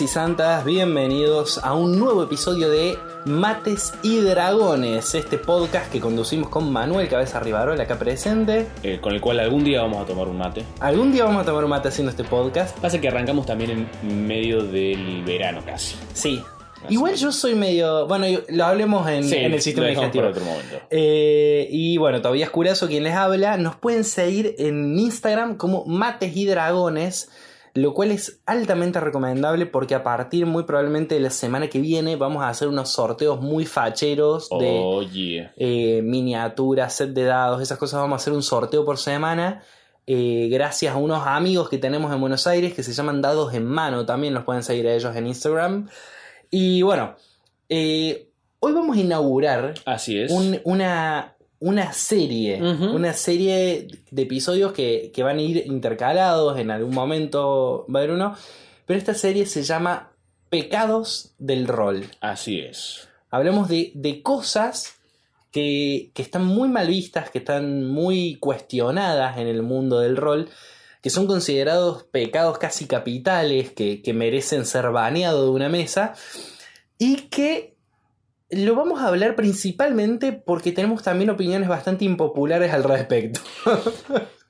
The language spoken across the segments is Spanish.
Y santas, bienvenidos a un nuevo episodio de Mates y Dragones, este podcast que conducimos con Manuel Cabeza Rivarola acá presente. eh, con el cual algún día vamos a tomar un mate. Algún día vamos a tomar un mate haciendo este podcast. Pasa que arrancamos también en medio del verano casi. Sí. Así Igual yo soy medio. Bueno, lo hablemos en, Sí, en el sistema lo digestivo. para otro momento. Eh, y bueno, todavía es Curazo quien les habla. Nos pueden seguir en Instagram como Mates y Dragones, lo cual es altamente recomendable porque a partir muy probablemente de la semana que viene vamos a hacer unos sorteos muy facheros de Oye. eh, miniaturas, set de dados, esas cosas. Vamos a hacer un sorteo por semana. eh, gracias a unos amigos que tenemos en Buenos Aires que se llaman Dados en Mano. También los pueden seguir a ellos en Instagram. Y bueno, eh, hoy vamos a inaugurar Así es. un- una, una serie, una serie de episodios que, que van a ir intercalados, en algún momento va a haber uno, pero esta serie se llama Pecados del Rol. Así es. Hablamos de, de cosas que, que están muy mal vistas, que están muy cuestionadas en el mundo del rol, que son considerados pecados casi capitales, que, que merecen ser baneados de una mesa, y que lo vamos a hablar principalmente porque tenemos también opiniones bastante impopulares al respecto.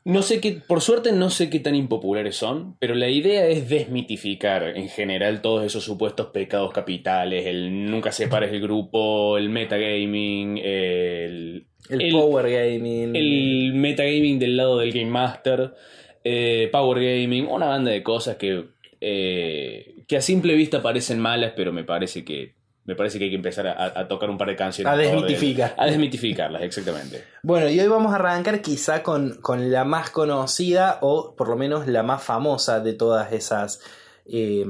No sé qué, por suerte no sé qué tan impopulares son, pero la idea es desmitificar en general todos esos supuestos pecados capitales, el nunca separes el grupo, el metagaming, el, El, El- power gaming. el metagaming del lado del Game Master, eh, Power Gaming, una banda de cosas que, eh, que a simple vista parecen malas, pero me parece que, me parece que hay que empezar a, a tocar un par de canciones. A desmitificar. A desmitificarlas, exactamente. Bueno, y hoy vamos a arrancar quizá con, con la más conocida o por lo menos la más famosa de todas esas eh,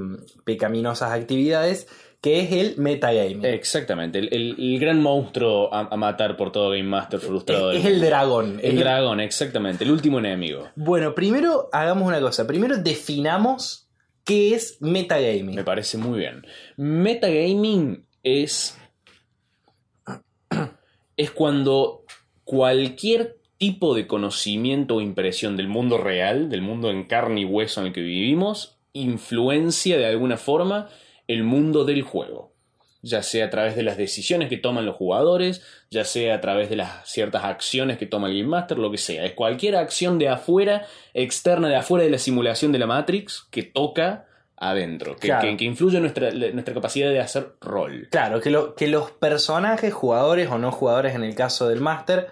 pecaminosas actividades, que es el metagaming. Exactamente, el, el- el gran monstruo a, a matar por todo Game Master frustrado. es, el dragón. El dragón, exactamente, el último enemigo. Bueno, primero hagamos una cosa. Primero definamos qué es metagaming. Me parece muy bien. Metagaming es. es cuando cualquier tipo de conocimiento o impresión del mundo real, del mundo en carne y hueso en el que vivimos, influencia de alguna forma el mundo del juego. Ya sea a través de las decisiones que toman los jugadores, ya sea a través de las ciertas acciones que toma el Game Master, lo que sea. Es cualquier acción de afuera, externa de afuera de la simulación de la Matrix, que toca adentro, que, Claro. que- que influye en nuestra, nuestra capacidad de hacer rol. Claro, que, lo- que los personajes, jugadores o no jugadores en el caso del máster,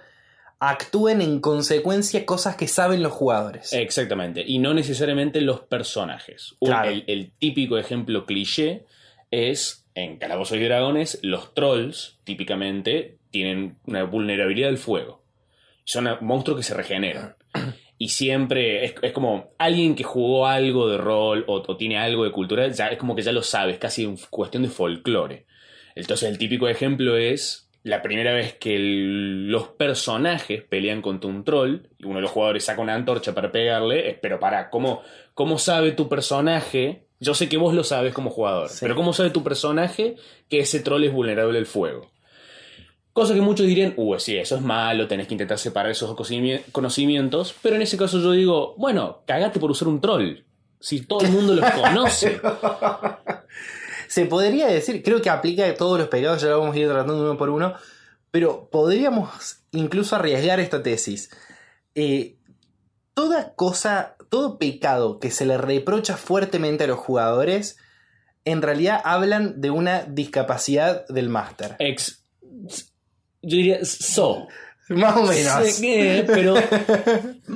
actúen en consecuencia cosas que saben los jugadores. Exactamente, y no necesariamente los personajes. Un- Claro. el, el típico ejemplo cliché es, en Calabozos y Dragones, los trolls típicamente tienen una vulnerabilidad al fuego. Son monstruos que se regeneran. Y siempre es, como alguien que jugó algo de rol o, tiene algo de cultura, ya es como que ya lo sabe, es casi un- cuestión de folclore. Entonces el típico ejemplo es la primera vez que los personajes pelean contra un troll y uno de los jugadores saca una antorcha para pegarle, pero para, ¿cómo, ¿cómo sabe tu personaje? Yo sé que vos lo sabes como jugador, Sí. pero ¿cómo sabe tu personaje que ese troll es vulnerable al fuego? Cosa que muchos dirían, uh, sí, eso es malo, tenés que intentar separar esos conocimi- conocimientos, pero en ese caso yo digo, bueno, cagate por usar un troll. Si todo el mundo los conoce. Se podría decir, creo que aplica a todos los pecados, ya lo vamos a ir tratando uno por uno, pero podríamos incluso arriesgar esta tesis. Eh, toda cosa, todo pecado que se le reprocha fuertemente a los jugadores, en realidad hablan de una discapacidad del máster. Ex. Yo diría, so. Más o menos. Que, pero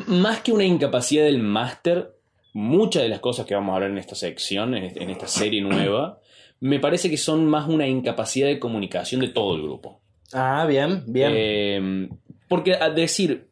más que una incapacidad del máster, muchas de las cosas que vamos a hablar en esta sección, en, este- en esta serie nueva, me parece que son más una incapacidad de comunicación de todo el grupo. Ah, bien, bien. Eh, porque a decir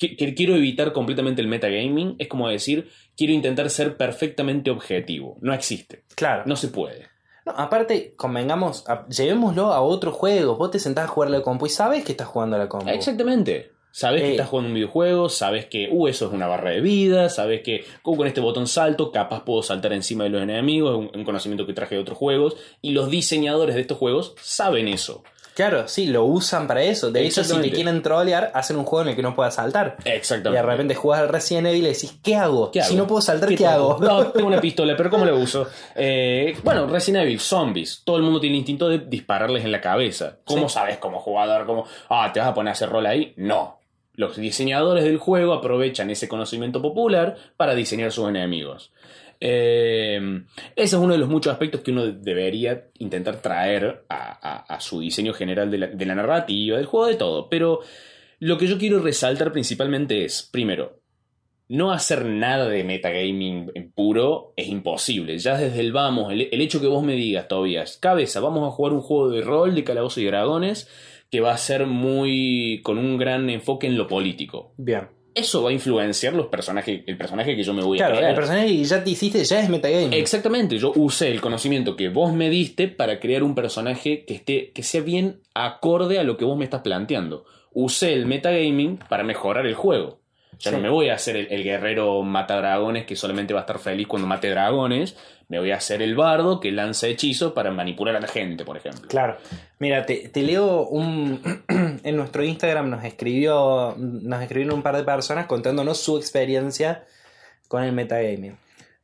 que, que quiero evitar completamente el metagaming es como decir quiero intentar ser perfectamente objetivo. No existe. claro. No se puede. No, aparte, convengamos, a- llevémoslo a otro juego. Vos te sentás a jugar la compu y sabes que estás jugando a la compu. Exactamente. Sabes Eh. que estás jugando un videojuego, sabes que, uh, eso es una barra de vida, sabes que como con este botón salto, capaz puedo saltar encima de los enemigos, un, un conocimiento que traje de otros juegos, y los diseñadores de estos juegos saben eso. Claro, sí, lo usan para eso. De hecho, si te quieren trolear, hacen un juego en el que no puedas saltar. Y Exactamente. de repente jugás al Resident Evil y decís, ¿qué hago? ¿Qué Si hago? no puedo saltar, ¿qué, hago? No, tengo una pistola, pero ¿cómo la uso? Eh, bueno, Resident Evil, zombies. Todo el mundo tiene el instinto de dispararles en la cabeza. ¿Cómo Sí. sabes como jugador? ¿Cómo, ah, ¿te vas a poner a hacer rol ahí? No. Los diseñadores del juego aprovechan ese conocimiento popular para diseñar sus enemigos. Eh, ese es uno de los muchos aspectos que uno debería intentar traer a, su diseño general de la, de la narrativa, del juego, de todo. Pero lo que yo quiero resaltar principalmente es, primero, no hacer nada de metagaming en puro es imposible. Ya desde el vamos, el, el hecho que vos me digas, Tobias, cabeza, vamos a jugar un juego de rol de calabozos y dragones que va a ser muy. con un gran enfoque en lo político. Bien. Eso va a influenciar los personajes, el personaje que yo me voy a Claro, crear. el personaje que ya te hiciste ya es metagaming. Exactamente, yo usé el conocimiento que vos me diste para crear un personaje que esté que sea bien acorde a lo que vos me estás planteando. Usé el metagaming para mejorar el juego. Ya Sí. no me voy a hacer el, el guerrero mata dragones que solamente va a estar feliz cuando mate dragones. Me voy a hacer el bardo que lanza hechizos para manipular a la gente, por ejemplo. Claro. Mira, te, leo un. en nuestro Instagram nos escribió. Nos escribieron un par de personas contándonos su experiencia con el metagaming.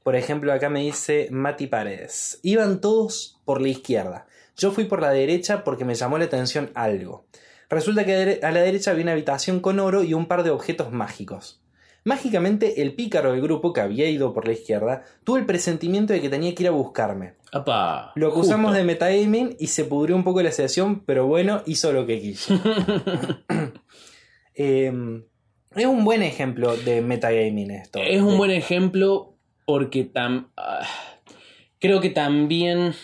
Por ejemplo, acá me dice Mati Paredes. Iban todos por la izquierda. Yo fui por la derecha porque me llamó la atención algo. Resulta que a la derecha había una habitación con oro y un par de objetos mágicos. Mágicamente, el pícaro del grupo, que había ido por la izquierda, tuvo el presentimiento de que tenía que ir a buscarme. Lo acusamos justo. de metagaming y se pudrió un poco la sesión, pero bueno, hizo lo que quiso. Eh, es un buen ejemplo de metagaming esto. Es un buen ejemplo porque tam- ah, creo que también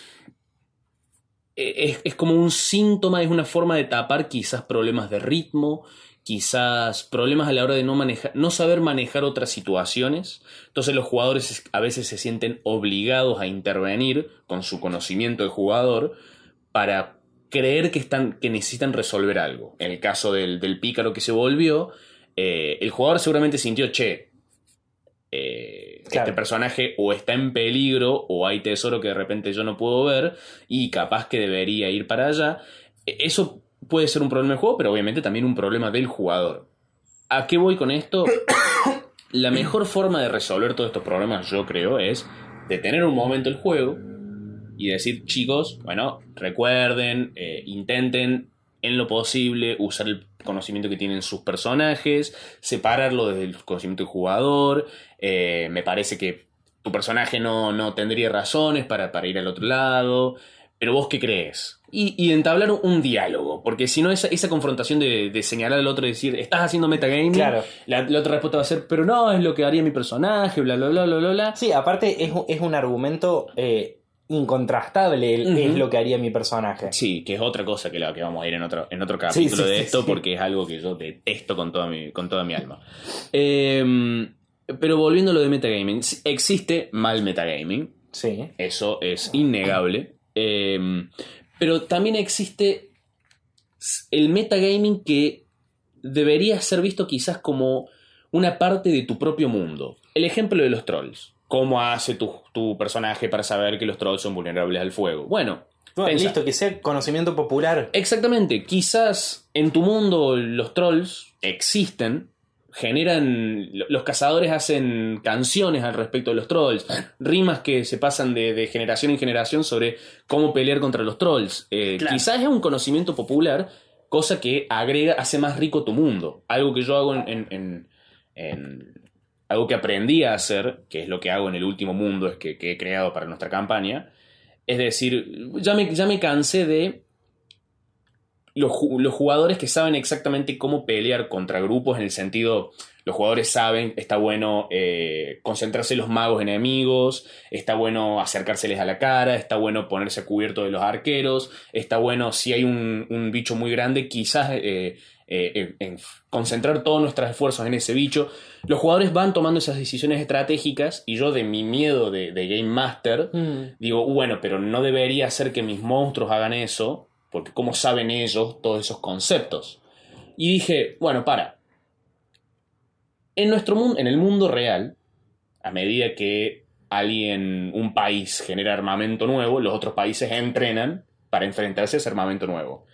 es, es como un síntoma, es una forma de tapar quizás problemas de ritmo, quizás problemas a la hora de no manejar, no saber manejar otras situaciones. Entonces los jugadores es- a veces se sienten obligados a intervenir con su conocimiento de jugador para creer que están, que necesitan resolver algo. En el caso del, del pícaro que se volvió, eh, el jugador seguramente sintió, che, eh, Claro. este personaje o está en peligro o hay tesoro que de repente yo no puedo ver y capaz que debería ir para allá. E- Eso puede ser un problema del juego, pero obviamente también un problema del jugador. ¿A qué voy con esto? La mejor forma de resolver todos estos problemas, yo creo, es detener un momento el juego y decir, chicos, bueno, recuerden, eh, intenten en lo posible usar el conocimiento que tienen sus personajes, separarlo desde el conocimiento del jugador. eh, me parece que tu personaje no, no tendría razones para, para ir al otro lado. Pero vos qué crees? Y, y entablar un diálogo, porque si no, esa, esa confrontación de, de señalar al otro y decir, estás haciendo metagaming, Claro. la, la otra respuesta va a ser, pero no, es lo que haría mi personaje, bla, bla, bla, bla, bla. Sí, aparte es, un- es un argumento eh, incontrastable, Ujú. es lo que haría mi personaje. Sí, que es otra cosa que la que vamos a ir en otro, en otro capítulo sí, de esto, sí. porque es algo que yo detesto con toda mi, con toda mi alma. Eh, pero volviendo a lo de metagaming, existe mal metagaming, Sí. eso es innegable. Eh, pero también existe el metagaming que debería ser visto quizás como una parte de tu propio mundo. El ejemplo de los trolls. ¿Cómo hace tu, tu personaje para saber que los trolls son vulnerables al fuego? Bueno, listo, que sea conocimiento popular. Exactamente, quizás en tu mundo los trolls existen, generan, lo- los cazadores hacen canciones al respecto de los trolls, rimas que se pasan de, de generación en generación sobre cómo pelear contra los trolls. Eh, Claro. Quizás es un conocimiento popular, cosa que agrega, hace más rico tu mundo. Algo que yo hago en, en- en- en- algo que aprendí a hacer, que es lo que hago en el último mundo, es que, que he creado para nuestra campaña. Es decir, ya me, ya me cansé de los, los jugadores que saben exactamente cómo pelear contra grupos en el sentido, los jugadores saben, está bueno eh, concentrarse en los magos enemigos, está bueno acercárseles a la cara, está bueno ponerse a cubierto de los arqueros, está bueno si hay un, un bicho muy grande, quizás eh, eh, en concentrar todos nuestros esfuerzos en ese bicho. Los jugadores van tomando esas decisiones estratégicas y yo de mi miedo de, de Game Master Mm. Digo, bueno, pero no debería ser que mis monstruos hagan eso, porque ¿cómo saben ellos todos esos conceptos? Y dije, bueno, para. En nuestro mundo, en el mundo real, a medida que alguien, un país genera armamento nuevo, los otros países entrenan para enfrentarse a ese armamento nuevo.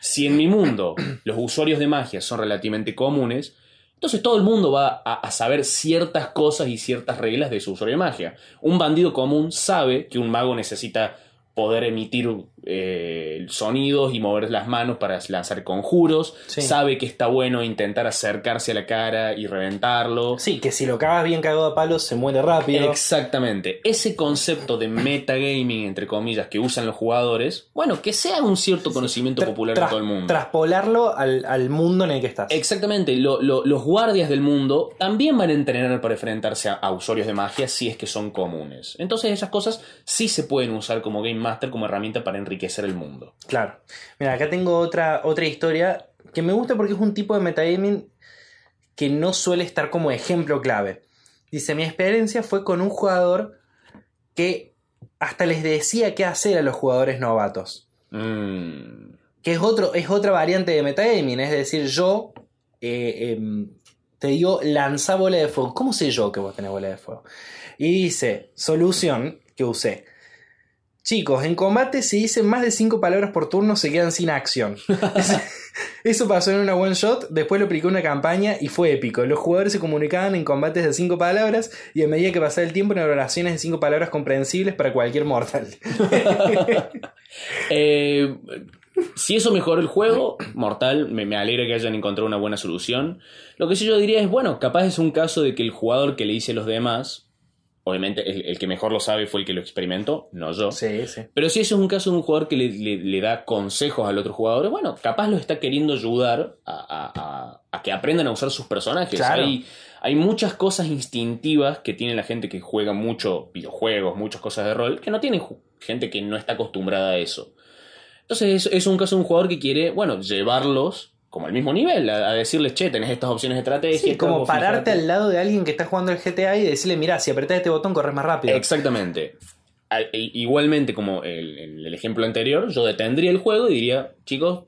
Si en mi mundo los usuarios de magia son relativamente comunes, entonces todo el mundo va a, a saber ciertas cosas y ciertas reglas de su usuario de magia. Un bandido común sabe que un mago necesita poder emitir eh, sonidos y mover las manos para lanzar conjuros. Sí. Sabe que está bueno intentar acercarse a la cara y reventarlo. Sí, que si lo cagas bien cagado a palos se muere rápido. Exactamente. Ese concepto de metagaming, entre comillas, que usan los jugadores, bueno, que sea un cierto conocimiento popular de todo el mundo. Traspolarlo al, al mundo en el que estás. Exactamente, Lo- lo- los guardias del mundo también van a entrenar para enfrentarse a, a usuarios de magia si es que son comunes. Entonces esas cosas sí se pueden usar como Game Master como herramienta para enriquecer el mundo. Claro. Mira, acá tengo otra, otra historia que me gusta porque es un tipo de metagaming que no suele estar como ejemplo clave. Dice, mi experiencia fue con un jugador que hasta les decía qué hacer a los jugadores novatos. Mm, Que es, otro, es otra variante de metagaming. Es decir, yo eh, em, te digo, lanza bola de fuego. ¿Cómo sé yo que vos tenés bola de fuego? Y dice, solución que usé. Chicos, en combate si dicen más de 5 palabras por turno se quedan sin acción. Eso pasó en una one shot, después lo aplicó en una campaña y fue épico. Los jugadores se comunicaban en combates de 5 palabras y a medida que pasaba el tiempo en oraciones de 5 palabras comprensibles para cualquier mortal. eh, si eso mejoró el juego, mortal, me, me alegra que hayan encontrado una buena solución. Lo que sí yo diría es, bueno, capaz es un caso de que el jugador que le dice a los demás, obviamente el, el que mejor lo sabe fue el que lo experimentó, no yo. Sí, sí. Pero si eso es un caso de un jugador que le, le- le da consejos al otro jugador, bueno, capaz lo está queriendo ayudar a, a- a- a que aprendan a usar sus personajes. Claro. Hay, hay muchas cosas instintivas que tiene la gente que juega mucho videojuegos, muchas cosas de rol, que no tiene ju- gente que no está acostumbrada a eso. Entonces es, es un caso de un jugador que quiere, bueno, llevarlos como al mismo nivel, a, a decirles, che, tenés estas opciones de estrategia. Sí, como pararte fijate". al lado de alguien que está jugando el GTA y decirle, mira, si apretás este botón corres más rápido. Exactamente. I- Igualmente, como el, el- ejemplo anterior, yo detendría el juego y diría, chicos,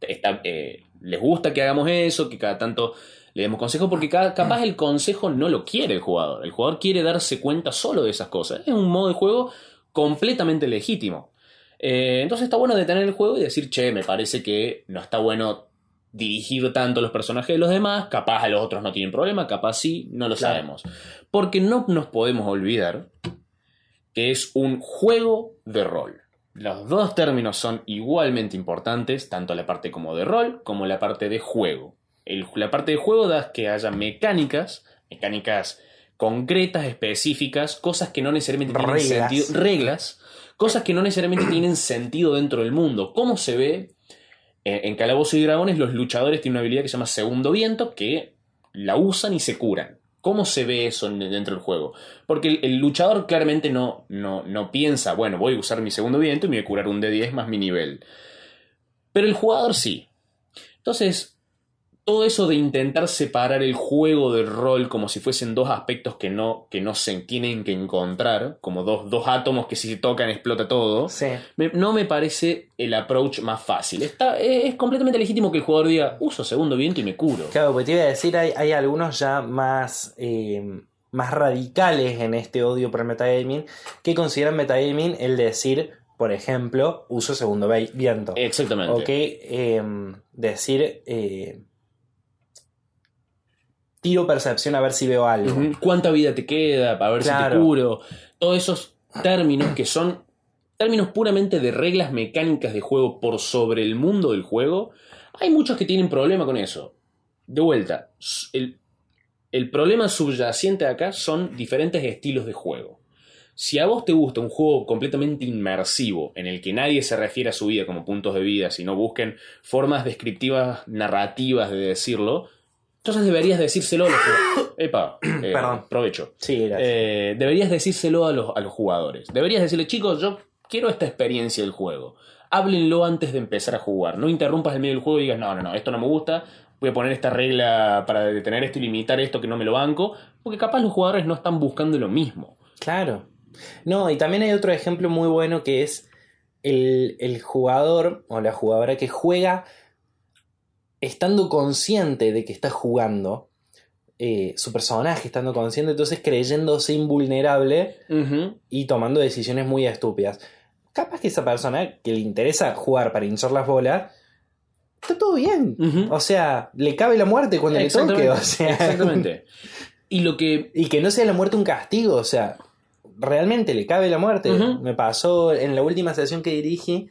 está- eh, les gusta que hagamos eso, que cada tanto le demos consejos, porque ca- capaz el consejo no lo quiere el jugador. El jugador quiere darse cuenta solo de esas cosas. Es un modo de juego completamente legítimo. Eh, entonces está bueno detener el juego y decir, che, me parece que no está bueno dirigir tanto los personajes de los demás, capaz a los otros no tienen problema, capaz sí, no lo Claro. sabemos. Porque no nos podemos olvidar que es un juego de rol. Los dos términos son igualmente importantes, tanto la parte como de rol como la parte de juego. El- la parte de juego da que haya mecánicas, mecánicas concretas, específicas, cosas que no necesariamente tienen Reglas. sentido, reglas, cosas que no necesariamente tienen sentido dentro del mundo. ¿Cómo se ve? En Calabozo y Dragones los luchadores tienen una habilidad que se llama Segundo Viento que la usan y se curan. ¿Cómo se ve eso en- dentro del juego? Porque el, el luchador claramente no, no, no piensa, bueno, voy a usar mi segundo viento y me voy a curar un D10 más mi nivel. Pero el jugador sí. Entonces, todo eso de intentar separar el juego del rol como si fuesen dos aspectos que no, que no se tienen que encontrar, como dos, dos átomos que si se tocan explota todo, Sí. me- no me parece el approach más fácil. Está, es, es completamente legítimo que el jugador diga, uso segundo viento y me curo. Claro, porque te iba a decir, hay, hay algunos ya más, eh, más radicales en este odio por el metagaming que consideran metagaming el decir, por ejemplo, uso segundo vi- viento. Exactamente. Ok, em, decir, eh, tiro percepción a ver si veo algo. ¿Cuánta vida te queda? Para ver si te curo. Todos esos términos que son términos puramente de reglas mecánicas de juego por sobre el mundo del juego. Hay muchos que tienen problema con eso. De vuelta, el, el problema subyacente acá son diferentes estilos de juego. Si a vos te gusta un juego completamente inmersivo, en el que nadie se refiere a su vida como puntos de vida, sino busquen formas descriptivas, narrativas de decirlo, entonces deberías decírselo a los jugadores. Epa, eh, Perdón. provecho. Sí, gracias. Eh, deberías decírselo a los, a los jugadores. Deberías decirle, chicos, yo quiero esta experiencia del juego. Háblenlo antes de empezar a jugar. No interrumpas el medio del juego y digas, no, no, no, esto no me gusta. Voy a poner esta regla para detener esto y limitar esto que no me lo banco. Porque capaz los jugadores no están buscando lo mismo. Claro. No, y también hay otro ejemplo muy bueno que es el, el jugador o la jugadora que juega estando consciente de que está jugando, eh, su personaje estando consciente, entonces creyéndose invulnerable y tomando decisiones muy estúpidas. Capaz que esa persona que le interesa jugar para hinchar las bolas, está todo bien. O sea, le cabe la muerte cuando le toque. O sea, Exactamente. Y lo que. Y que no sea la muerte un castigo, o sea, realmente le cabe la muerte. Me pasó en la última sesión que dirigí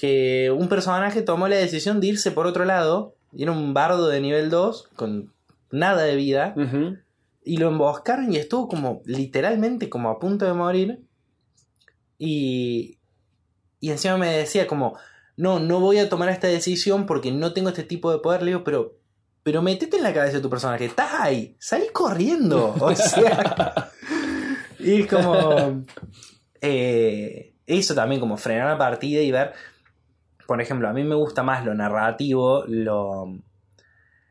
que un personaje tomó la decisión de irse por otro lado, y era un bardo de nivel 2 con nada de vida, y lo emboscaron y estuvo como literalmente como a punto de morir. Y, y encima me decía como, no, no voy a tomar esta decisión porque no tengo este tipo de poder. Le digo, pero, pero metete en la cabeza de tu personaje, estás ahí, salí corriendo. O sea, y es como, eh, eso también, como frenar la partida y ver, por ejemplo, a mí me gusta más lo narrativo, lo...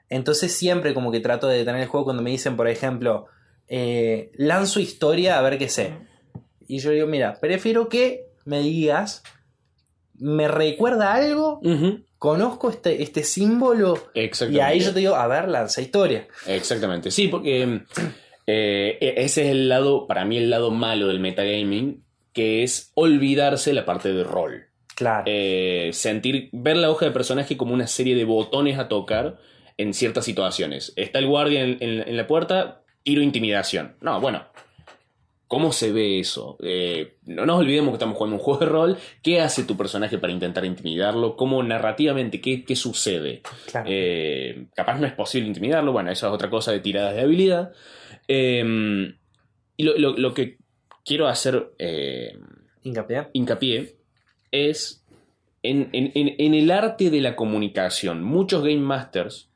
Entonces siempre como que trato de detener el juego cuando me dicen, por ejemplo, eh, lanzo historia a ver qué sé. Y yo digo, mira, prefiero que me digas, me recuerda algo, conozco este, este símbolo, y ahí yo te digo, a ver, lanza historia. Exactamente, sí, porque eh, ese es el lado, para mí, el lado malo del metagaming, que es olvidarse la parte de rol. Claro. Eh, sentir, ver la hoja de personaje como una serie de botones a tocar en ciertas situaciones. Está el guardia en, en- en la puerta, tiro intimidación. No, bueno. ¿Cómo se ve eso? Eh, no nos olvidemos que estamos jugando un juego de rol. ¿Qué hace tu personaje para intentar intimidarlo? ¿Cómo narrativamente? ¿Qué, qué sucede? claro. Eh, capaz no es posible intimidarlo, bueno, eso es otra cosa de tiradas de habilidad. Eh, y lo, lo- lo que quiero hacer Hincapié. hincapié es en, en- en- en el arte de la comunicación. Muchos Game Masters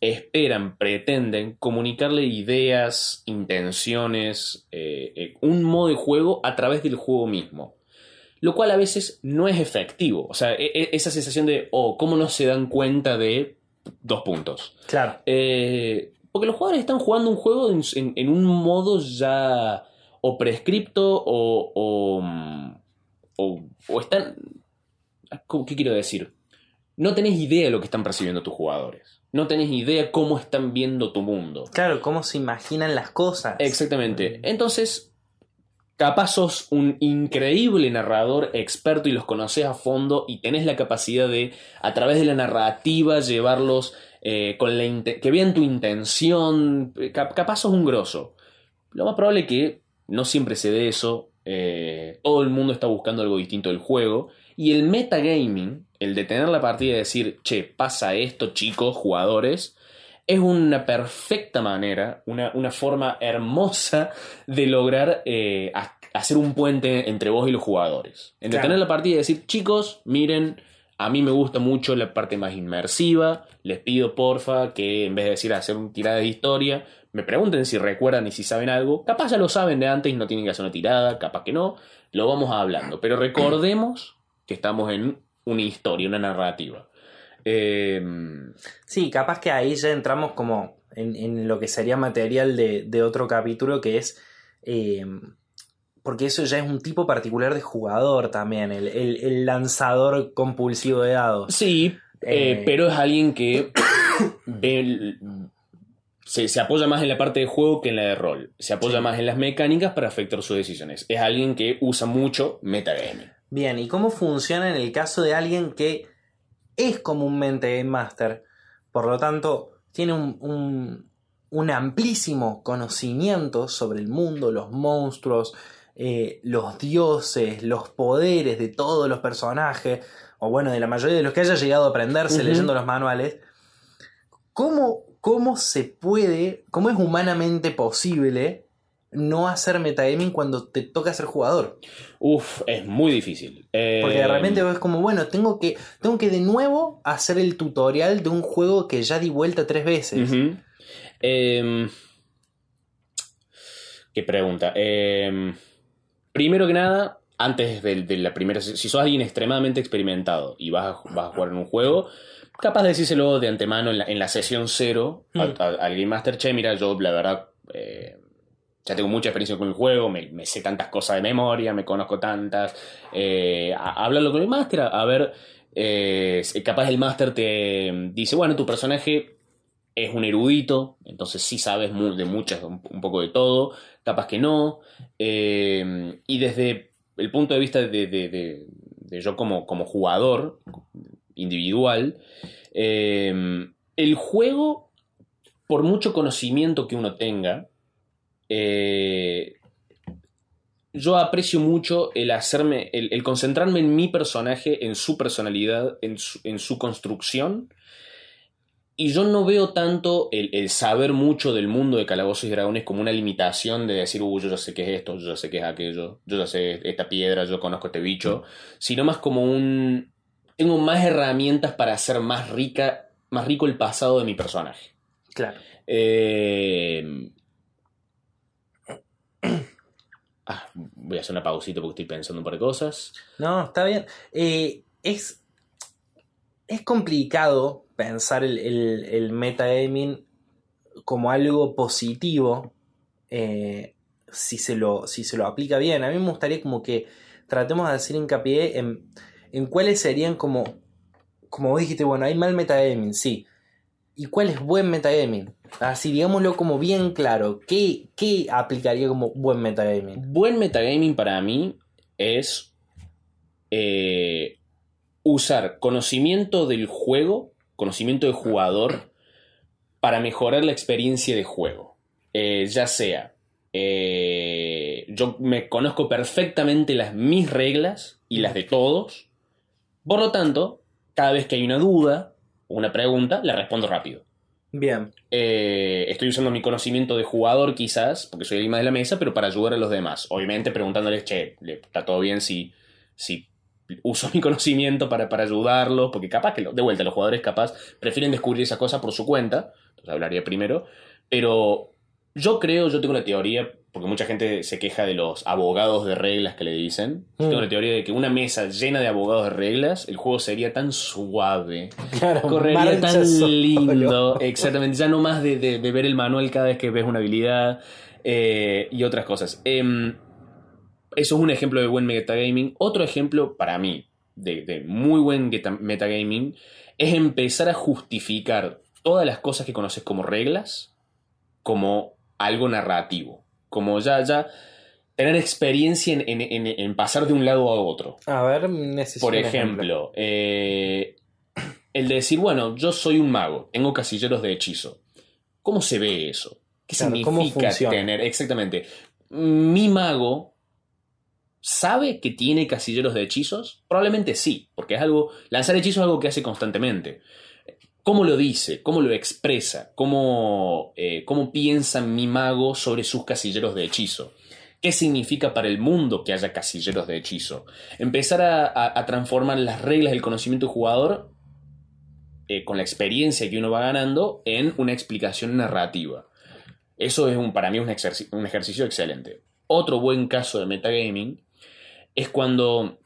esperan, pretenden comunicarle ideas, intenciones, eh, eh, un modo de juego a través del juego mismo. Lo cual a veces no es efectivo. O sea, e- e- esa sensación de, oh, ¿cómo no se dan cuenta de dos puntos? Claro. Eh, porque los jugadores están jugando un juego en, en- un modo ya o prescripto o, o, mm, o, o están... ¿cómo- ¿Qué quiero decir? No tenés idea de lo que están percibiendo tus jugadores. No tenés idea cómo están viendo tu mundo. Claro, cómo se imaginan las cosas. Exactamente. Entonces, capaz sos un increíble narrador experto y los conoces a fondo y tenés la capacidad de, a través de la narrativa, llevarlos eh, con la que vean tu intención. Eh, cap- capaz sos un grosso. Lo más probable es que no siempre se dé eso. Eh, todo el mundo está buscando algo distinto del juego. Y el metagaming, el de tener la partida y decir, che, pasa esto, chicos, jugadores, es una perfecta manera, una, una forma hermosa de lograr eh, ha- hacer un puente entre vos y los jugadores. En Claro. detener la partida y decir, chicos, miren, a mí me gusta mucho la parte más inmersiva, les pido porfa que en vez de decir hacer una tirada de historia, me pregunten si recuerdan y si saben algo. Capaz ya lo saben de antes y no tienen que hacer una tirada, capaz que no, lo vamos hablando. Pero recordemos que estamos en una historia, una narrativa. Eh, Sí, capaz que ahí ya entramos como en, en lo que sería material de, de otro capítulo que es... eh, porque eso ya es un tipo particular de jugador también, el, el- el lanzador compulsivo de dados. Sí, eh, pero es alguien que ve se, se apoya más en la parte de juego que en la de rol. Se apoya Sí. más en las mecánicas para afectar sus decisiones. Es alguien que usa mucho metagaming. Bien, ¿y cómo funciona en el caso de alguien que es comúnmente Game Master? Por lo tanto, tiene un, un- un amplísimo conocimiento sobre el mundo, los monstruos, eh, los dioses, los poderes de todos los personajes, o bueno, de la mayoría de los que haya llegado a aprenderse leyendo los manuales. ¿Cómo, ¿Cómo se puede, cómo es humanamente posible no hacer metagaming cuando te toca ser jugador? Uf, es muy difícil. Eh, Porque de repente ves como, bueno, tengo que, tengo que de nuevo hacer el tutorial de un juego que ya di vuelta tres veces. Em, ¿Qué pregunta? Em, primero que nada, antes de, de la primera... Si sos alguien extremadamente experimentado y vas a, vas a jugar en un juego, capaz de decírselo de antemano en la, en la sesión cero Mm. al, al- al Game Master, che, mira, yo la verdad... eh, ya tengo mucha experiencia con el juego, me, me sé tantas cosas de memoria, me conozco tantas. Eh, a- háblalo con el máster, a, a ver, eh, capaz el máster te dice, bueno, tu personaje es un erudito, entonces sí sabes de muchas, un, un poco de todo, capaz que no. eh, y desde el punto de vista de, de- de- de yo como, como jugador, individual. Eh, el juego, por mucho conocimiento que uno tenga, eh, yo aprecio mucho el hacerme, el, concentrarme en mi personaje, en su personalidad, en su, en su construcción. Y yo no veo tanto el, el saber mucho del mundo de Calabozos y Dragones como una limitación de decir, uy, yo ya sé qué es esto, yo ya sé qué es aquello, yo ya sé esta piedra, yo conozco este bicho, sino más como un... Tengo más herramientas para hacer más rica, más rico el pasado de mi personaje. Claro. Eh, ah, voy a hacer una pausita porque estoy pensando un par de cosas. No, está bien. Eh, es, es complicado pensar el, el, el metagaming como algo positivo eh, si, se lo, si se lo aplica bien. A mí me gustaría como que tratemos de hacer hincapié en, en cuáles serían como, como vos dijiste, bueno, hay mal metagaming, sí. ¿Y cuál es buen metagaming? Así, digámoslo como bien claro. ¿Qué, qué aplicaría como buen metagaming? Buen metagaming para mí es eh, usar conocimiento del juego, conocimiento del jugador, para mejorar la experiencia de juego. Eh, ya sea, eh, yo me conozco perfectamente las mis reglas y las de todos. Por lo tanto, cada vez que hay una duda o una pregunta, la respondo rápido. Bien. Eh, estoy usando mi conocimiento de jugador quizás, porque soy el más de la mesa, pero para ayudar a los demás. Obviamente preguntándoles, che, ¿le- ¿está todo bien si, si uso mi conocimiento para, para ayudarlos? Porque capaz que, de vuelta, los jugadores capaz prefieren descubrir esa cosa por su cuenta. Entonces hablaría primero. Pero yo creo, yo tengo una teoría, porque mucha gente se queja de los abogados de reglas que le dicen. Yo Mm. tengo la teoría de que una mesa llena de abogados de reglas, el juego sería tan suave Claro, correría tan solo. lindo. Exactamente, ya no más de, de- de ver el manual cada vez que ves una habilidad eh, y otras cosas. Em, eso es un ejemplo de buen metagaming. Otro ejemplo para mí de, de muy buen metagaming es empezar a justificar todas las cosas que conoces como reglas como algo narrativo. Como ya, ya tener experiencia en, en- en- en pasar de un lado a otro. A ver, necesito Por un ejemplo, eh, el de decir, bueno, yo soy un mago, tengo casilleros de hechizo. ¿Cómo se ve eso? ¿Qué Claro, ¿cómo significa tener? Exactamente. Mi mago sabe que tiene casilleros de hechizos. Probablemente sí, porque es algo. Lanzar hechizos es algo que hace constantemente. ¿Cómo lo dice? ¿Cómo lo expresa? ¿Cómo, eh, cómo piensa mi mago sobre sus casilleros de hechizo? ¿Qué significa para el mundo que haya casilleros de hechizo? Empezar a, transformar las reglas del conocimiento jugador eh, con la experiencia que uno va ganando en una explicación narrativa. Eso es un, para mí un, un ejercicio excelente. Otro buen caso de metagaming es cuando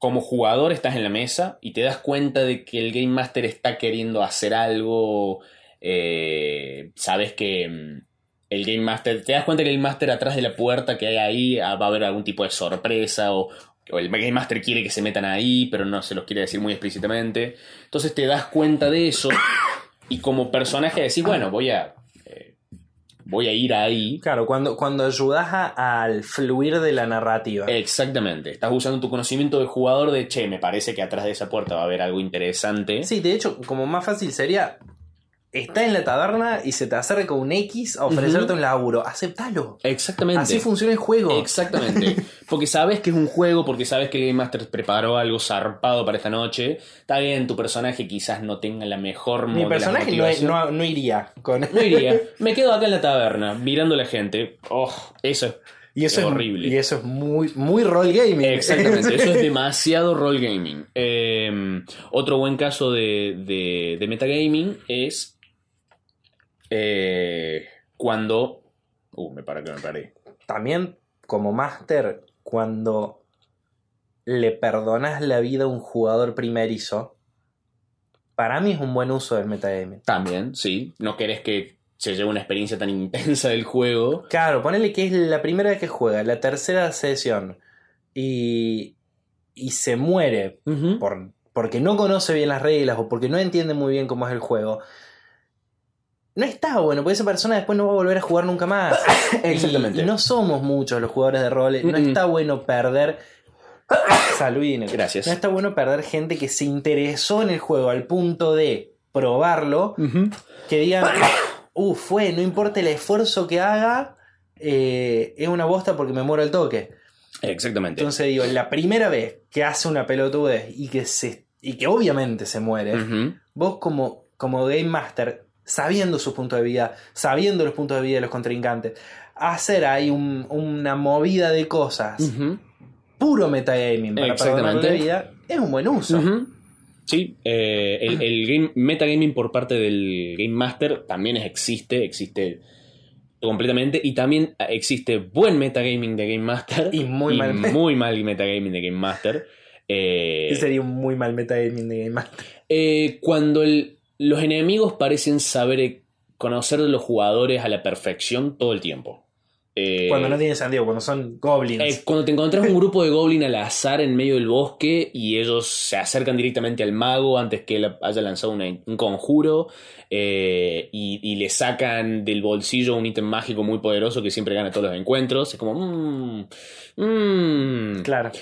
como jugador estás en la mesa y te das cuenta de que el Game Master está queriendo hacer algo, eh, sabes que mm, el Game Master, te das cuenta que el Game Master atrás de la puerta que hay ahí ah, va a haber algún tipo de sorpresa o, o el Game Master quiere que se metan ahí, pero no se los quiere decir muy explícitamente. Entonces te das cuenta de eso y como personaje decís, bueno, voy a, voy a ir ahí. Claro, cuando, cuando ayudas a- al fluir de la narrativa. Exactamente, estás usando tu conocimiento de jugador de, che, me parece que atrás de esa puerta va a haber algo interesante. Sí, de hecho, como más fácil sería. Está en la taberna y se te acerca un X a ofrecerte un laburo. Aceptalo. Exactamente. Así funciona el juego. Exactamente. Porque sabes que es un juego, porque sabes que el Game Master preparó algo zarpado para esta noche. Está bien, tu personaje quizás no tenga la mejor Mi personaje no, no- no iría con. No iría. Me quedo acá en la taberna, mirando a la gente. Oh, eso es Y eso Es es horrible. Y eso es muy, muy role gaming. Exactamente, eso es demasiado role gaming. Eh, otro buen caso de, de, de metagaming es eh, cuando... Uh, me paré que me paré. También, como máster, cuando le perdonas la vida a un jugador primerizo, para mí es un buen uso del metagaming. También, sí. No querés que se lleve una experiencia tan intensa del juego. Claro, ponele que es la primera vez que juega, la tercera sesión, y, y se muere por, porque no conoce bien las reglas o porque no entiende muy bien cómo es el juego. No está bueno, porque esa persona después no va a volver a jugar nunca más. Exactamente. Y, y no somos muchos los jugadores de rol. No está bueno perder Salud. Gracias. No está bueno perder gente que se interesó en el juego al punto de probarlo, que digan, uh, fue, no importa el esfuerzo que haga, eh, es una bosta porque me muero el toque. Exactamente. Entonces digo, la primera vez que hace una pelotudez y que se y que obviamente se muere, vos como, como Game Master, sabiendo su punto de vida, sabiendo los puntos de vida de los contrincantes, hacer ahí un- una movida de cosas, puro metagaming para Exactamente. la vida, es un buen uso. Sí, eh, el, el game, metagaming por parte del Game Master también existe, existe completamente. Y también existe buen metagaming de Game Master Y muy mal- muy mal metagaming de Game Master. Eh, Ese sería un muy mal metagaming de Game Master. eh, cuando el- los enemigos parecen saber eh, conocer a los jugadores a la perfección todo el tiempo. Eh, Cuando no tiene sentido, cuando son goblins. eh, cuando te encontrás un grupo de goblin al azar en medio del bosque y ellos se acercan directamente al mago antes que él haya lanzado una- un conjuro eh, y, y le sacan del bolsillo un ítem mágico muy poderoso que siempre gana todos los encuentros. Es como... mmm, mmm. Claro.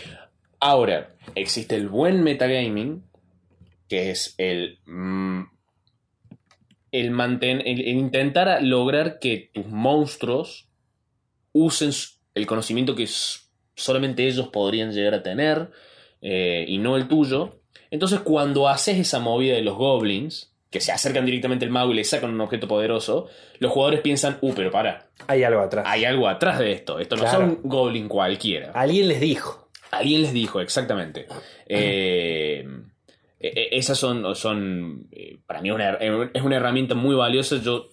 Ahora, existe el buen metagaming, que es el. mm, el, manten- el, el intentar lograr que tus monstruos usen el conocimiento que solamente ellos podrían llegar a tener eh, y no el tuyo. Entonces, cuando haces esa movida de los goblins, que se acercan directamente al mago y le sacan un objeto poderoso, los jugadores piensan, uh, pero para, Hay algo atrás. hay algo atrás de esto. Esto no es un goblin cualquiera. Alguien les dijo. Alguien les dijo, exactamente. Eh, esas son, son eh, para mí, una, eh, es una herramienta muy valiosa. Yo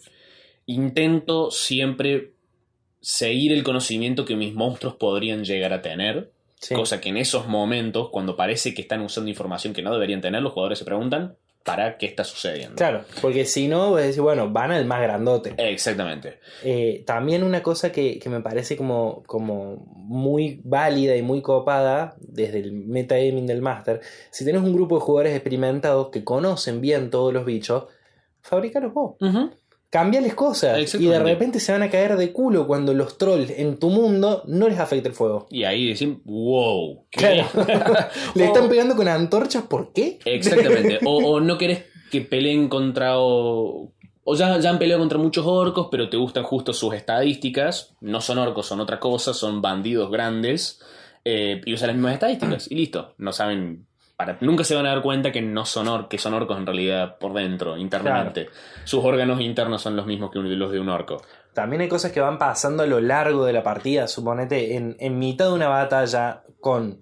intento siempre seguir el conocimiento que mis monstruos podrían llegar a tener. Sí. Cosa que en esos momentos, cuando parece que están usando información que no deberían tener, los jugadores se preguntan, ¿para qué está sucediendo? Claro, porque si no, vos decís, bueno, van al más grandote. Exactamente. Eh, también una cosa que, que me parece como, como muy válida y muy copada desde el metagaming del Master, si tenés un grupo de jugadores experimentados que conocen bien todos los bichos, fabricalos vos. Ujú. Cambiales cosas. Y de repente se van a caer de culo cuando los trolls en tu mundo no les afecta el fuego. Y ahí decimos, wow. ¿qué? Claro. Le están pegando con antorchas, ¿por qué? Exactamente. O, o no querés que peleen contra. O, o ya, ya han peleado contra muchos orcos, pero te gustan justo sus estadísticas. No son orcos, son otra cosa, son bandidos grandes. eh, y usan las mismas estadísticas. Y listo. No saben. Para, nunca se van a dar cuenta que no son, or- que son orcos en realidad por dentro, internamente. Sus órganos internos son los mismos que los de un orco. También hay cosas que van pasando a lo largo de la partida. Suponete, en, en mitad de una batalla con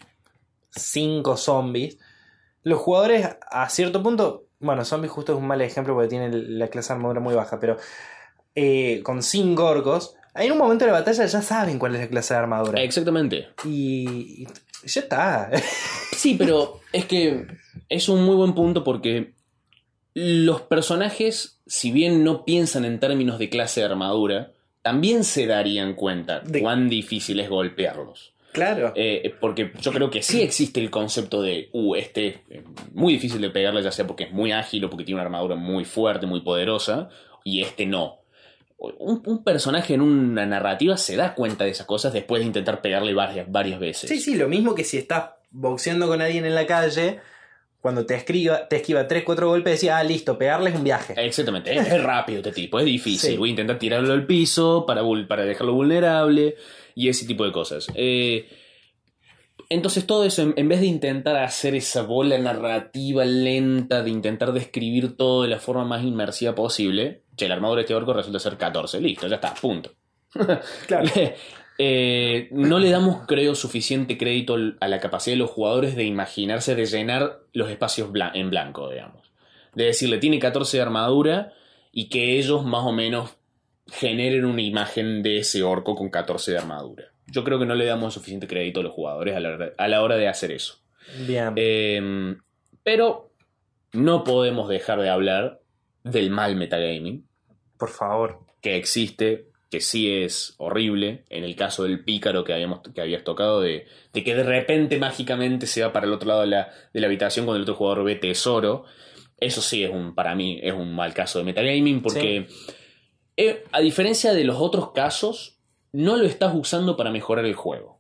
cinco zombies, los jugadores a cierto punto, bueno, zombies justo es un mal ejemplo porque tienen la clase de armadura muy baja, pero eh, con cinco orcos, en un momento de la batalla ya saben cuál es la clase de armadura. Exactamente. Y ya está. Sí, pero es que es un muy buen punto porque los personajes, si bien no piensan en términos de clase de armadura, también se darían cuenta De- cuán difícil es golpearlos. claro. Eh, porque yo creo que sí existe el concepto de, uh, este es muy difícil de pegarle, ya sea porque es muy ágil o porque tiene una armadura muy fuerte, muy poderosa, y este no. Un, un personaje en una narrativa se da cuenta de esas cosas después de intentar pegarle varias, varias veces. Sí, sí, lo mismo que si estás boxeando con alguien en la calle, cuando te esquiva, te esquiva 3-4 golpes, decís, ah, listo, pegarle es un viaje. Exactamente, es, rápido este tipo, es difícil. Sí. Voy a intentar tirarlo al piso para, para dejarlo vulnerable y ese tipo de cosas. Eh, entonces todo eso, en, en vez de intentar hacer esa bola narrativa lenta, de intentar describir todo de la forma más inmersiva posible, che, la armadura de este orco resulta ser 14, listo, ya está, punto. Claro. Eh, no le damos, creo, suficiente crédito a la capacidad de los jugadores de imaginarse, de llenar los espacios blan- en blanco, digamos. De decirle, tiene 14 de armadura y que ellos más o menos generen una imagen de ese orco con 14 de armadura. Yo creo que no le damos suficiente crédito a los jugadores a la hora, a la hora de hacer eso. Bien. Eh, pero no podemos dejar de hablar del mal metagaming Por favor. que existe, que sí es horrible, en el caso del pícaro que, habíamos, que habías tocado, de, de que de repente mágicamente se va para el otro lado de la, de la habitación cuando el otro jugador ve tesoro. Eso sí es un, para mí, es un mal caso de metagaming, porque eh, a diferencia de los otros casos, no lo estás usando para mejorar el juego.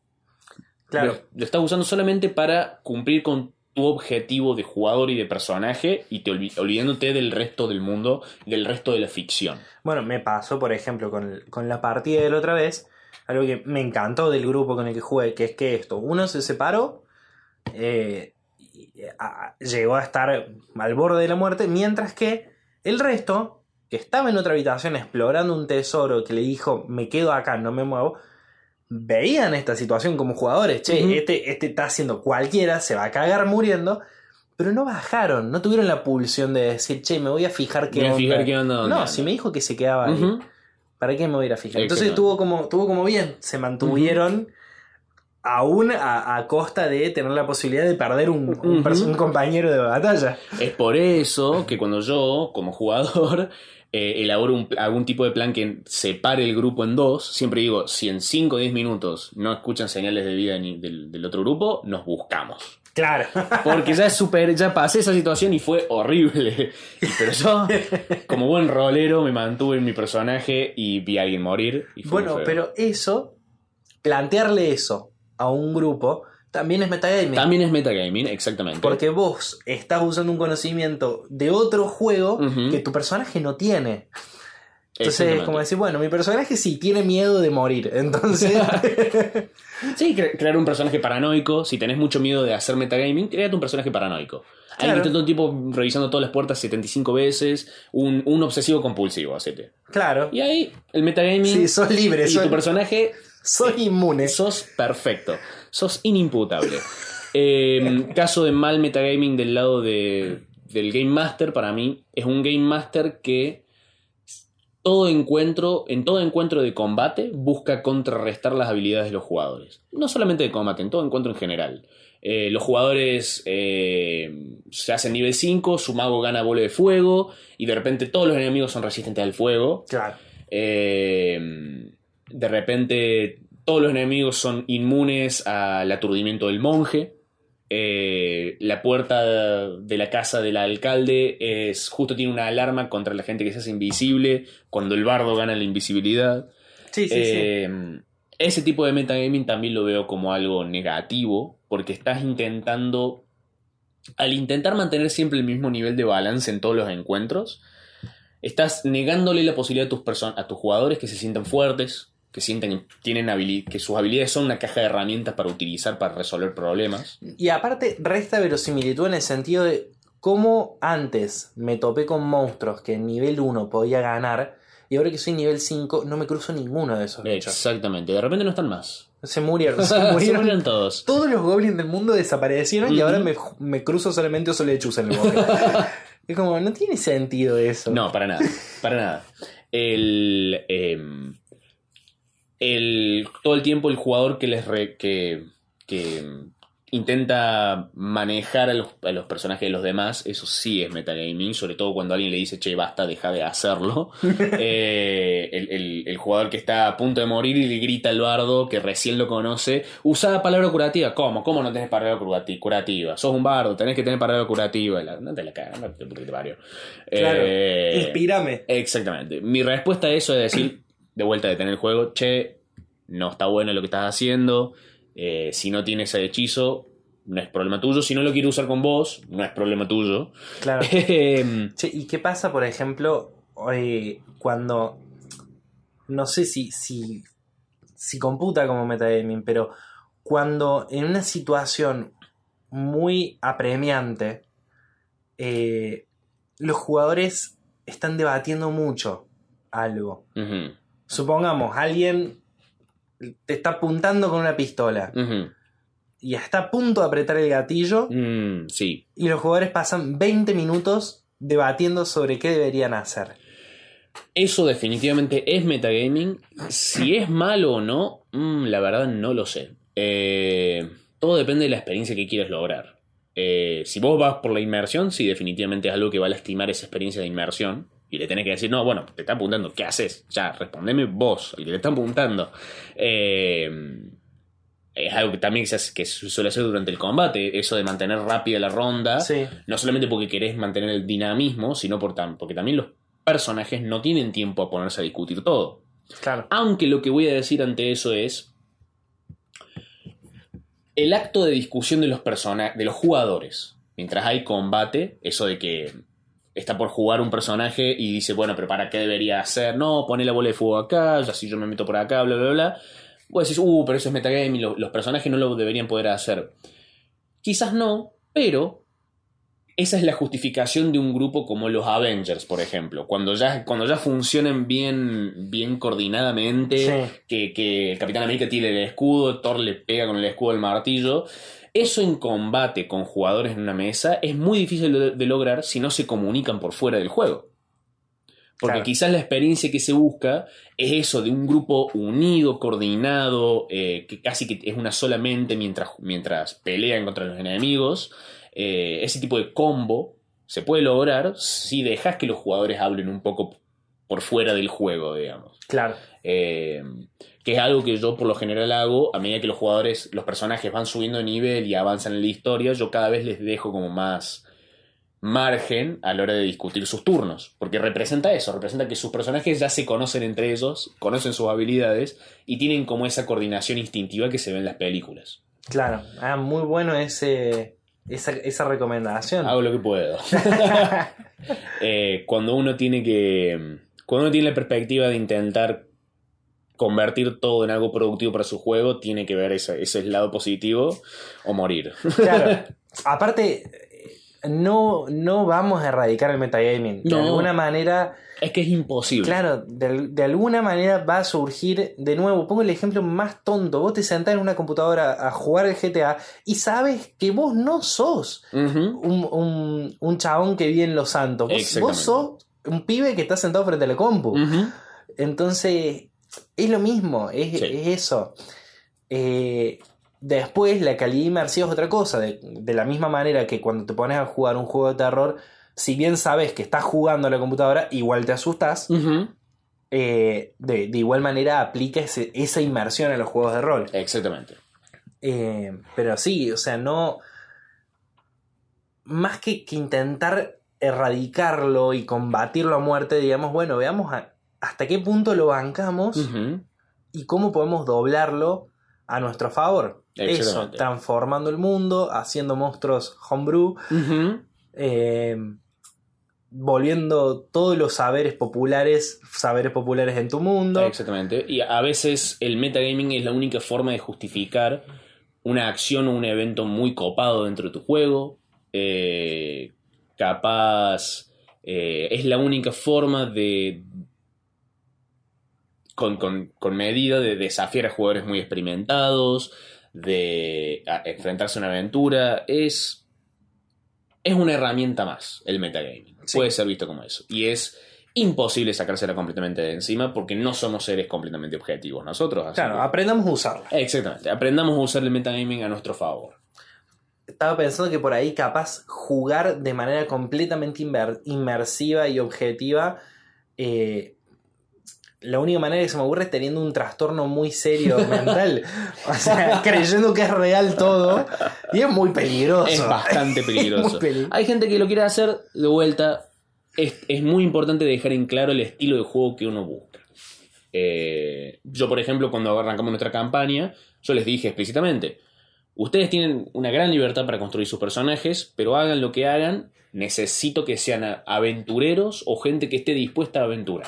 Claro. Lo, lo estás usando solamente para cumplir con tu objetivo de jugador y de personaje y te olvi- olvidándote del resto del mundo, del resto de la ficción. Bueno, me pasó, por ejemplo, con, con la partida de la otra vez, algo que me encantó del grupo con el que jugué, que es que esto, uno se separó, eh, llegó a estar al borde de la muerte, mientras que el resto, que estaba en otra habitación explorando un tesoro, que le dijo, me quedo acá, no me muevo, veían esta situación como jugadores, che, este, este está haciendo cualquiera, se va a cagar muriendo. Pero no bajaron, no tuvieron la pulsión de decir, che, me voy a fijar qué a onda. fijar qué onda, No, si me dijo que se quedaba ahí. ¿para qué me voy a ir a fijar? Entonces Exactamente. tuvo como, tuvo como bien, se mantuvieron aún a, a costa de tener la posibilidad de perder un, compañero de batalla. Es por eso que cuando yo, como jugador, eh, elaboro un- algún tipo de plan que separe el grupo en dos, siempre digo, si en 5 o 10 minutos no escuchan señales de vida ni del, del otro grupo, nos buscamos. Claro. Porque ya super, ya pasé esa situación y fue horrible. Pero yo, como buen rolero, me mantuve en mi personaje y vi a alguien morir. y fue muy bueno, pero eso, plantearle eso a un grupo, también es metagaming. También es metagaming, exactamente. Porque vos estás usando un conocimiento de otro juego que tu personaje no tiene. Entonces es como decir, bueno, mi personaje sí tiene miedo de morir. Entonces, Sí, cre- crear un personaje paranoico. Si tenés mucho miedo de hacer metagaming, créate un personaje paranoico. Alguien Claro. todo el tiempo revisando todas las puertas 75 veces. Un, un obsesivo compulsivo, hacete. claro. Y ahí, el metagaming. Sí, sos libre, y sos, tu personaje, sos inmune. sos perfecto. Sos inimputable. Eh, caso de mal metagaming del lado de, del Game Master, para mí, es un Game Master que todo encuentro, en todo encuentro de combate, busca contrarrestar las habilidades de los jugadores. No solamente de combate, en todo encuentro en general. Eh, los jugadores eh, se hacen nivel 5, su mago gana bola de fuego, y de repente todos los enemigos son resistentes al fuego. Claro. Eh, de repente todos los enemigos son inmunes al aturdimiento del monje. Eh, la puerta de la casa del alcalde es justo tiene una alarma contra la gente que se hace invisible cuando el bardo gana la invisibilidad. Sí, sí, sí. Eh, Ese tipo de metagaming también lo veo como algo negativo porque estás intentando, al intentar mantener siempre el mismo nivel de balance en todos los encuentros, estás negándole la posibilidad a tus, a tus jugadores que se sientan fuertes, que sienten tienen habili- que sus habilidades son una caja de herramientas para utilizar para resolver problemas. Y aparte, resta verosimilitud en el sentido de cómo antes me topé con monstruos que en nivel 1 podía ganar, y ahora que soy nivel 5 no me cruzo ninguno de esos bichos. Exactamente, de repente no están más. Se murieron, se Se murieron. murieron todos. Todos los goblins del mundo desaparecieron y ahora me, me cruzo solamente oso lechus en el bosque. es como, no tiene sentido eso. No, para nada. Para nada. El, em, el- todo el tiempo el jugador que les re- que, que intenta manejar a los, a los personajes de los demás, eso sí es metagaming, sobre todo cuando alguien le dice, che, basta, deja de hacerlo. Eh, el, el- el jugador que está a punto de morir y le grita al bardo que recién lo conoce, usa palabra curativa. ¿Cómo? ¿Cómo no tenés palabra curati- curativa? Sos un bardo, tenés que tener palabra curativa. La- no te la cagas, no te, te parió. Claro. Eh, Inspírame. Exactamente. Mi respuesta a eso es decir, de vuelta de tener el juego, che, no está bueno lo que estás haciendo. eh, si no tienes ese hechizo, no es problema tuyo. Si no lo quiero usar con vos, no es problema tuyo. Claro. Em, Che, ¿y qué pasa, por ejemplo, eh, cuando. No sé si, si, si computa como metagaming, pero cuando en una situación muy apremiante, eh, los jugadores están debatiendo mucho algo. ujú, Supongamos, alguien te está apuntando con una pistola y está a punto de apretar el gatillo Mm, sí. y los jugadores pasan 20 minutos debatiendo sobre qué deberían hacer. Eso definitivamente es metagaming. Si es malo o no, mm, la verdad no lo sé. Eh, todo depende de la experiencia que quieras lograr. Eh, si vos vas por la inmersión, sí, definitivamente es algo que va a lastimar esa experiencia de inmersión. Y le tenés que decir, no, bueno, te está apuntando, ¿qué haces? Ya, respondeme vos, el que te está apuntando. Eh, es algo que también se hace- que suele hacer durante el combate, eso de mantener rápida la ronda. Sí. No solamente porque querés mantener el dinamismo, sino por tam- porque también los personajes no tienen tiempo a ponerse a discutir todo. Claro. Aunque lo que voy a decir ante eso es. el acto de discusión de los personajes, de los jugadores, mientras hay combate, eso de que está por jugar un personaje y dice, bueno, pero ¿para qué debería hacer? No, pone la bola de fuego acá, ya si yo me meto por acá, bla, bla, bla. Vos decís, uh, pero eso es metagame y lo- los personajes no lo deberían poder hacer. Quizás no, pero esa es la justificación de un grupo como los Avengers, por ejemplo. Cuando ya, cuando ya funcionan bien, bien coordinadamente, Sí. que, que el Capitán América tiene el escudo, Thor le pega con el escudo del martillo. Eso en combate con jugadores en una mesa es muy difícil de, de lograr si no se comunican por fuera del juego. Porque Claro. quizás la experiencia que se busca es eso de un grupo unido, coordinado, eh, que casi que es una sola mente mientras, mientras pelean contra los enemigos. Eh, ese tipo de combo se puede lograr si dejas que los jugadores hablen un poco por fuera del juego, digamos. Claro. Eh, que es algo que yo por lo general hago a medida que los jugadores, los personajes van subiendo de nivel y avanzan en la historia, yo cada vez les dejo como más margen a la hora de discutir sus turnos, porque representa eso, representa que sus personajes ya se conocen entre ellos, conocen sus habilidades y tienen como esa coordinación instintiva que se ve en las películas. Claro. Ah, muy bueno ese, esa, esa recomendación. Hago lo que puedo. Eh, cuando uno tiene que. Cuando uno tiene la perspectiva de intentar convertir todo en algo productivo para su juego, tiene que ver ese, ese lado positivo o morir. Claro. Aparte, no, no vamos a erradicar el metagaming. De No. alguna manera, es que es imposible. claro, de, de alguna manera va a surgir de nuevo. Pongo el ejemplo más tonto. Vos te sentás en una computadora a jugar el GTA y sabes que vos no sos un, un, un chabón que vive en Los Santos. Vos, vos sos un pibe que está sentado frente a la compu. Entonces, es lo mismo, es, Sí. es eso. Eh, después, la calidad inmersiva es otra cosa. De, de la misma manera que cuando te pones a jugar un juego de terror, si bien sabes que estás jugando a la computadora, igual te asustas. Eh, de, de igual manera aplica ese- esa inmersión a los juegos de rol. Exactamente. Eh, pero sí, o sea, no. Más que, que intentar erradicarlo y combatirlo a muerte, digamos, bueno, veamos a- hasta qué punto lo bancamos y cómo podemos doblarlo a nuestro favor. Eso, transformando el mundo, haciendo monstruos homebrew, eh, volviendo todos los saberes populares, saberes populares en tu mundo. Exactamente. Y a veces el metagaming es la única forma de justificar una acción o un evento muy copado dentro de tu juego. Eh, capaz eh, es la única forma de. Con, con- con medida de desafiar a jugadores muy experimentados, de enfrentarse a una aventura. Es. Es una herramienta más el metagaming. Sí. Puede ser visto como eso. Y es imposible sacársela completamente de encima porque no somos seres completamente objetivos nosotros. así Claro, que- aprendamos a usarla. Exactamente. Aprendamos a usar el metagaming a nuestro favor. Estaba pensando que por ahí capaz jugar de manera completamente inmersiva y objetiva. eh, la única manera que se me ocurre es teniendo un trastorno muy serio mental. O sea, creyendo que es real todo. Y es muy peligroso. Es bastante Es peligroso. Hay gente que lo quiere hacer de vuelta. Es, es muy importante dejar en claro el estilo de juego que uno busca. Eh, yo, por ejemplo, cuando arrancamos nuestra campaña, yo les dije explícitamente, ustedes tienen una gran libertad para construir sus personajes, pero hagan lo que hagan, necesito que sean aventureros o gente que esté dispuesta a aventurar.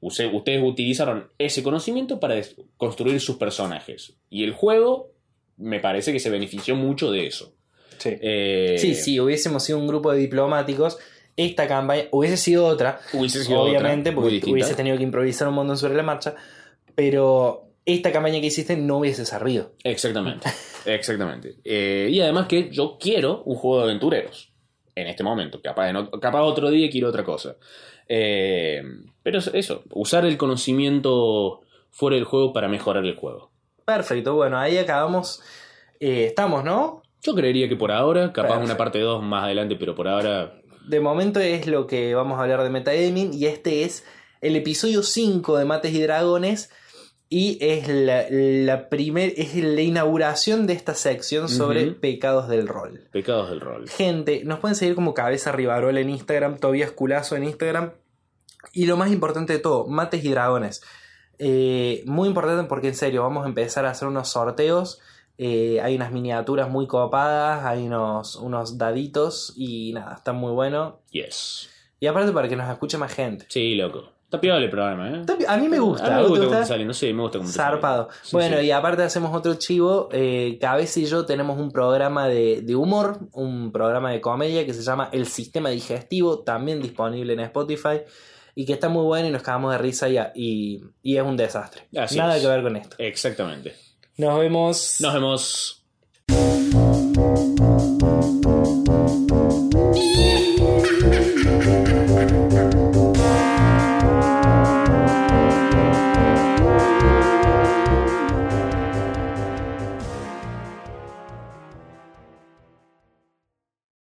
Ustedes utilizaron ese conocimiento para construir sus personajes. Y el juego me parece que se benefició mucho de eso. Sí. Eh, Sí, si hubiésemos sido un grupo de diplomáticos, esta campaña hubiese sido otra. Hubiese sido obviamente, otra, porque distinta. hubiese tenido que improvisar un montón sobre la marcha. Pero esta campaña que hiciste no hubiese servido. Exactamente, exactamente. Eh, y además que yo quiero un juego de aventureros en este momento. Capaz, en ot- capaz otro día quiero otra cosa. Eh, pero es eso, usar el conocimiento fuera del juego para mejorar el juego. Perfecto, bueno, ahí acabamos. Eh, estamos, ¿no? Yo creería que por ahora, capaz Perfecto. una parte 2 más adelante, pero por ahora De momento es lo que vamos a hablar de metagaming y este es el episodio 5 de Mates y Dragones y es la, la primer, es la inauguración de esta sección sobre pecados del rol. pecados del rol. Gente, nos pueden seguir como Cabeza Rivarola en Instagram, Tobias Culazo en Instagram. Y lo más importante de todo, Mates y Dragones. Eh, muy importante porque en serio, vamos a empezar a hacer unos sorteos Eh, hay unas miniaturas muy copadas, hay unos, unos daditos y nada, está muy bueno. Yes. Y aparte para que nos escuche más gente. Sí, loco. Está piola el programa, ¿eh? Está- A mí me gusta. A mí ¿a me gusta cómo gusta? está saliendo, sí, me gusta cómo Zarpado. Sí, bueno, sí. y aparte hacemos otro chivo. Eh, Cabeza y yo tenemos un programa de, de humor, un programa de comedia que se llama El Sistema Digestivo, también disponible en Spotify. Y que está muy bueno y nos cagamos de risa y, y, y es un desastre. Así Nada es. que ver con esto. Exactamente. Nos vemos. Nos vemos.